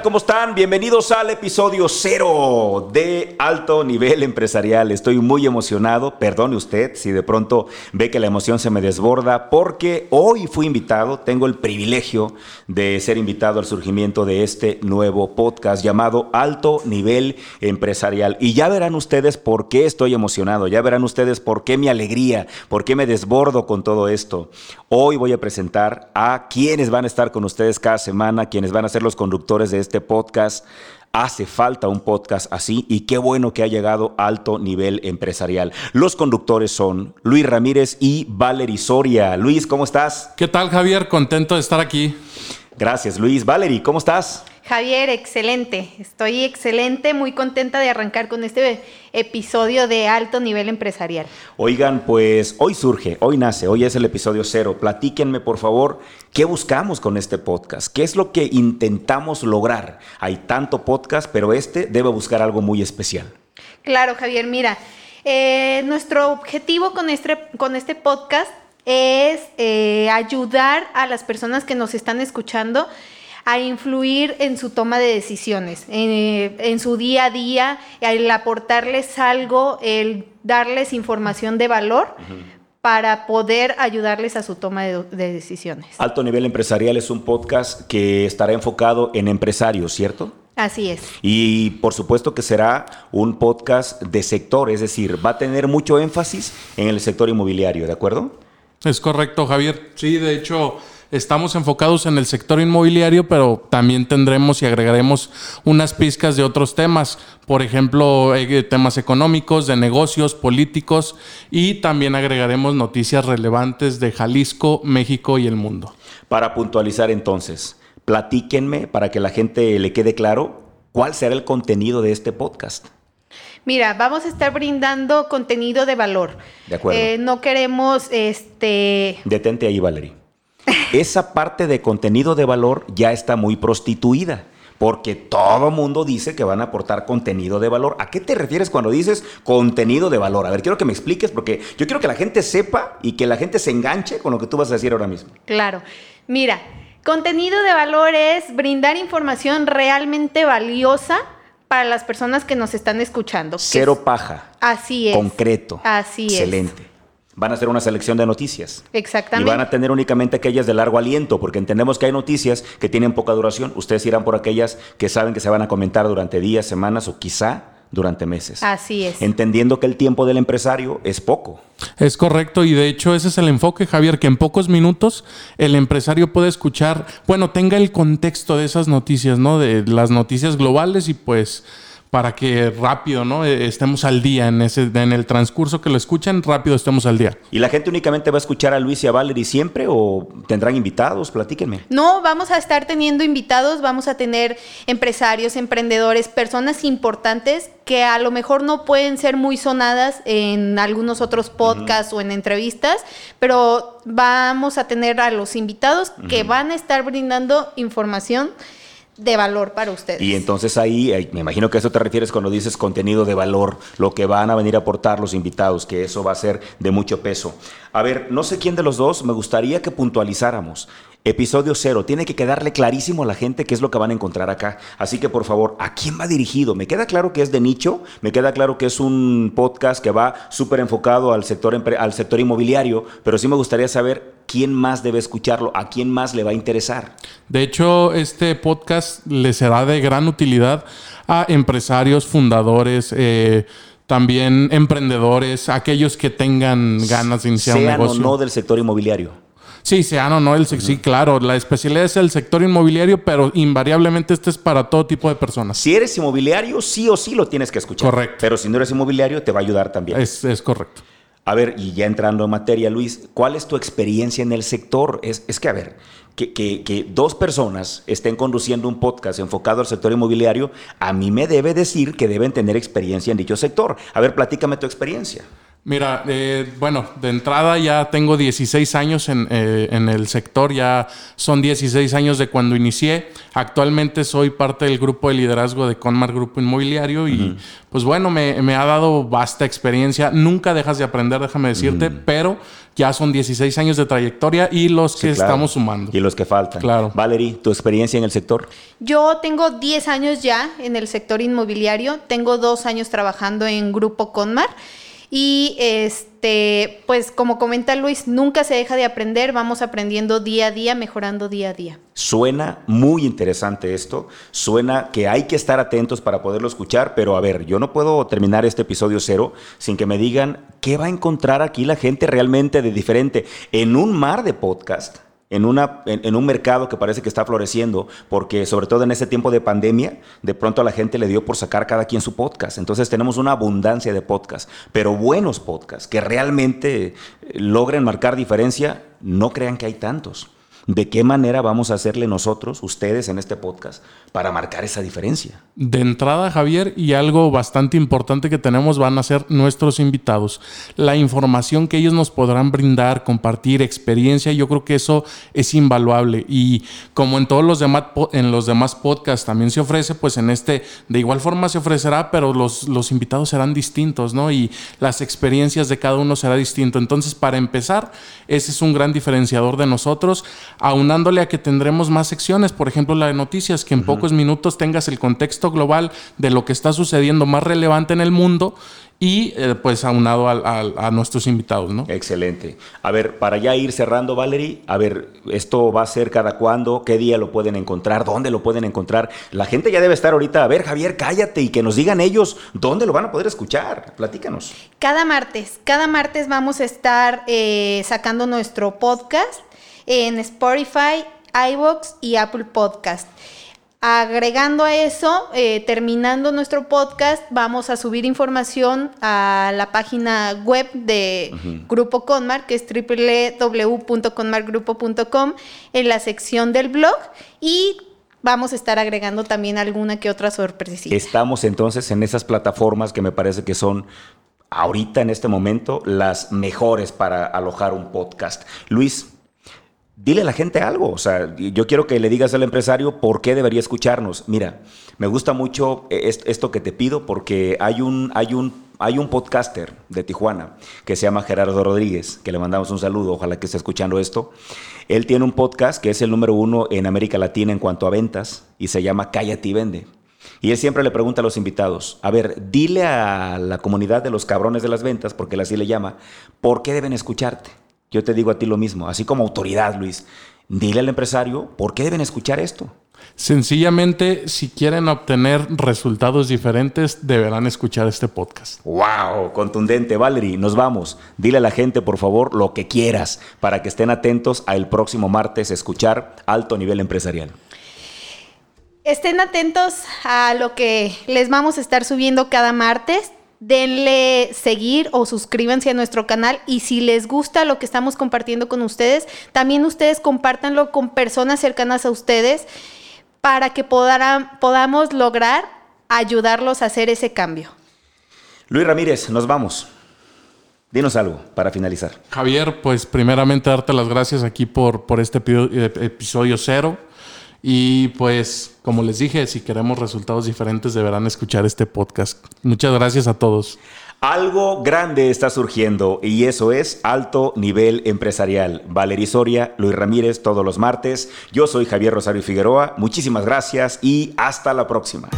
tal? ¿Cómo están? Bienvenidos al episodio cero de Alto Nivel Empresarial. Estoy muy emocionado, perdone usted si de pronto ve que la emoción se me desborda, porque hoy fui invitado, tengo el privilegio de ser invitado al surgimiento de este nuevo podcast llamado Alto Nivel Empresarial. Y ya verán ustedes por qué estoy emocionado, ya verán ustedes por qué mi alegría, por qué me desbordo con todo esto. Hoy voy a presentar a quienes van a estar con ustedes cada semana, quienes van a ser los conductores de este podcast. Hace falta un podcast así y qué bueno que ha llegado alto nivel empresarial. Los conductores son Luis Ramírez y Valery Soria. Luis, ¿cómo estás? ¿Qué tal, Javier? Contento de estar aquí. Gracias, Luis. Valery, ¿cómo estás? Javier, excelente. Estoy excelente, muy contenta de arrancar con este episodio de alto nivel empresarial. Oigan, pues hoy surge, hoy nace, hoy es el episodio cero. Platíquenme, por favor, qué buscamos con este podcast, qué es lo que intentamos lograr. Hay tanto podcast, pero este debe buscar algo muy especial. Claro, Javier, mira, eh, nuestro objetivo con este, con este podcast es eh, ayudar a las personas que nos están escuchando a influir en su toma de decisiones, en, su día a día, el aportarles algo, el darles información de valor. para poder ayudarles a su toma de, decisiones. Alto Nivel Empresarial es un podcast que estará enfocado en empresarios, ¿cierto? Así es. Y por supuesto que será un podcast de sector, es decir, va a tener mucho énfasis en el sector inmobiliario, ¿de acuerdo? Es correcto, Javier. Sí, de hecho, estamos enfocados en el sector inmobiliario, pero también tendremos y agregaremos unas pizcas de otros temas, por ejemplo, eh, temas económicos, de negocios, políticos, y también agregaremos noticias relevantes de Jalisco, México y el mundo. Para puntualizar entonces, platíquenme para que la gente le quede claro cuál será el contenido de este podcast. Mira, vamos a estar brindando contenido de valor. De acuerdo. Eh, no queremos, este... Detente ahí, Valerie esa parte de contenido de valor ya está muy prostituida. Porque todo mundo dice que van a aportar contenido de valor. ¿A qué te refieres cuando dices contenido de valor? A ver, quiero que me expliques porque yo quiero que la gente sepa y que la gente se enganche con lo que tú vas a decir ahora mismo. Claro. Mira, contenido de valor es brindar información realmente valiosa para las personas que nos están escuchando. Cero paja. Así es. Concreto. Así es. Excelente van a hacer una selección de noticias. Exactamente. Y van a tener únicamente aquellas de largo aliento, porque entendemos que hay noticias que tienen poca duración. Ustedes irán por aquellas que saben que se van a comentar durante días, semanas o quizá durante meses. Así es. Entendiendo que el tiempo del empresario es poco. Es correcto y de hecho ese es el enfoque, Javier, que en pocos minutos el empresario puede escuchar, bueno, tenga el contexto de esas noticias, ¿no? De las noticias globales y pues para que rápido, ¿no? Eh, estemos al día en ese, en el transcurso que lo escuchan, rápido estemos al día. ¿Y la gente únicamente va a escuchar a Luis y a Valerie siempre o tendrán invitados? Platíquenme. No, vamos a estar teniendo invitados, vamos a tener empresarios, emprendedores, personas importantes que a lo mejor no pueden ser muy sonadas en algunos otros podcasts o en entrevistas, pero vamos a tener a los invitados que van a estar brindando información de valor para ustedes. Y entonces ahí, me imagino que eso te refieres cuando dices contenido de valor, lo que van a venir a aportar los invitados, que eso va a ser de mucho peso. A ver, no sé quién de los dos, me gustaría que puntualizáramos. Episodio cero, tiene que quedarle clarísimo a la gente qué es lo que van a encontrar acá. Así que por favor, ¿a quién va dirigido? Me queda claro que es de nicho, me queda claro que es un podcast que va súper enfocado al sector, al sector inmobiliario, pero sí me gustaría saber quién más debe escucharlo, a quién más le va a interesar. De hecho, este podcast le será de gran utilidad a empresarios, fundadores, eh, también emprendedores, aquellos que tengan ganas de iniciar un negocio. Sean o no del sector inmobiliario. Sí, sean o no el sí, claro. La especialidad es el sector inmobiliario, pero invariablemente este es para todo tipo de personas. Si eres inmobiliario, sí o sí lo tienes que escuchar. Correcto. Pero si no eres inmobiliario, te va a ayudar también. Es, es correcto. A ver, y ya entrando en materia, Luis, ¿cuál es tu experiencia en el sector? Es, es que, a ver, que, que, dos personas estén conduciendo un podcast enfocado al sector inmobiliario, a mí me debe decir que deben tener experiencia en dicho sector. A ver, platícame tu experiencia. Mira, eh, bueno, de entrada ya tengo 16 años en, eh, en, el sector, ya son 16 años de cuando inicié. Actualmente soy parte del grupo de liderazgo de Conmar Grupo Inmobiliario y pues bueno, me, me, ha dado vasta experiencia. Nunca dejas de aprender, déjame decirte, pero ya son 16 años de trayectoria y los que estamos sumando. Y los que faltan. Claro. Valerie, ¿tu experiencia en el sector? Yo tengo 10 años ya en el sector inmobiliario, tengo dos años trabajando en Grupo Conmar. Y este, pues como comenta Luis, nunca se deja de aprender, vamos aprendiendo día a día, mejorando día a día. Suena muy interesante esto, suena que hay que estar atentos para poderlo escuchar, pero a ver, yo no puedo terminar este episodio cero sin que me digan qué va a encontrar aquí la gente realmente de diferente en un mar de podcast en, una, en, un mercado que parece que está floreciendo, porque sobre todo en este tiempo de pandemia, de pronto a la gente le dio por sacar cada quien su podcast. Entonces tenemos una abundancia de podcasts, pero buenos podcasts que realmente logren marcar diferencia, no crean que hay tantos. ¿De qué manera vamos a hacerle nosotros, ustedes en este podcast, para marcar esa diferencia? De entrada, Javier, y algo bastante importante que tenemos van a ser nuestros invitados. La información que ellos nos podrán brindar, compartir, experiencia, yo creo que eso es invaluable. Y como en todos los demás, en los demás podcasts también se ofrece, pues en este de igual forma se ofrecerá, pero los, los invitados serán distintos, ¿no? Y las experiencias de cada uno será distinto. Entonces, para empezar, ese es un gran diferenciador de nosotros aunándole a que tendremos más secciones, por ejemplo la de noticias, que en pocos minutos tengas el contexto global de lo que está sucediendo más relevante en el mundo y eh, pues aunado a, nuestros invitados, ¿no? Excelente. A ver, para ya ir cerrando, Valerie, a ver, esto va a ser cada cuándo, qué día lo pueden encontrar, dónde lo pueden encontrar. La gente ya debe estar ahorita, a ver, Javier, cállate y que nos digan ellos dónde lo van a poder escuchar. Platícanos. Cada martes, cada martes vamos a estar eh, sacando nuestro podcast en Spotify, iVoox y Apple Podcast. Agregando a eso, eh, terminando nuestro podcast, vamos a subir información a la página web de Grupo Conmar, que es www.conmargrupo.com, en la sección del blog y vamos a estar agregando también alguna que otra sorpresa. Estamos entonces en esas plataformas que me parece que son ahorita en este momento las mejores para alojar un podcast. Luis, dile a la gente algo. O sea, yo quiero que le digas al empresario por qué debería escucharnos. Mira, me gusta mucho eh, esto que te pido porque hay un, hay un, hay un podcaster de Tijuana que se llama Gerardo Rodríguez, que le mandamos un saludo, ojalá que esté escuchando esto. Él tiene un podcast que es el número uno en América Latina en cuanto a ventas y se llama Cállate y Vende. Y él siempre le pregunta a los invitados, a ver, dile a la comunidad de los cabrones de las ventas, porque él así le llama, ¿por qué deben escucharte? Yo te digo a ti lo mismo, así como autoridad, Luis. Dile al empresario por qué deben escuchar esto. Sencillamente, si quieren obtener resultados diferentes, deberán escuchar este podcast. ¡Wow! Contundente, Valerie. Nos vamos. Dile a la gente, por favor, lo que quieras para que estén atentos al próximo martes escuchar Alto Nivel Empresarial. Estén atentos a lo que les vamos a estar subiendo cada martes denle seguir o suscríbanse a nuestro canal y si les gusta lo que estamos compartiendo con ustedes, también ustedes compártanlo con personas cercanas a ustedes para que podamos lograr ayudarlos a hacer ese cambio. Luis Ramírez, nos vamos. Dinos algo para finalizar. Javier, pues primeramente darte las gracias aquí por, por este episodio cero. Y pues, como les dije, si queremos resultados diferentes, deberán escuchar este podcast. Muchas gracias a todos. Algo grande está surgiendo y eso es alto nivel empresarial. Valery Soria, Luis Ramírez, todos los martes. Yo soy Javier Rosario Figueroa. Muchísimas gracias y hasta la próxima.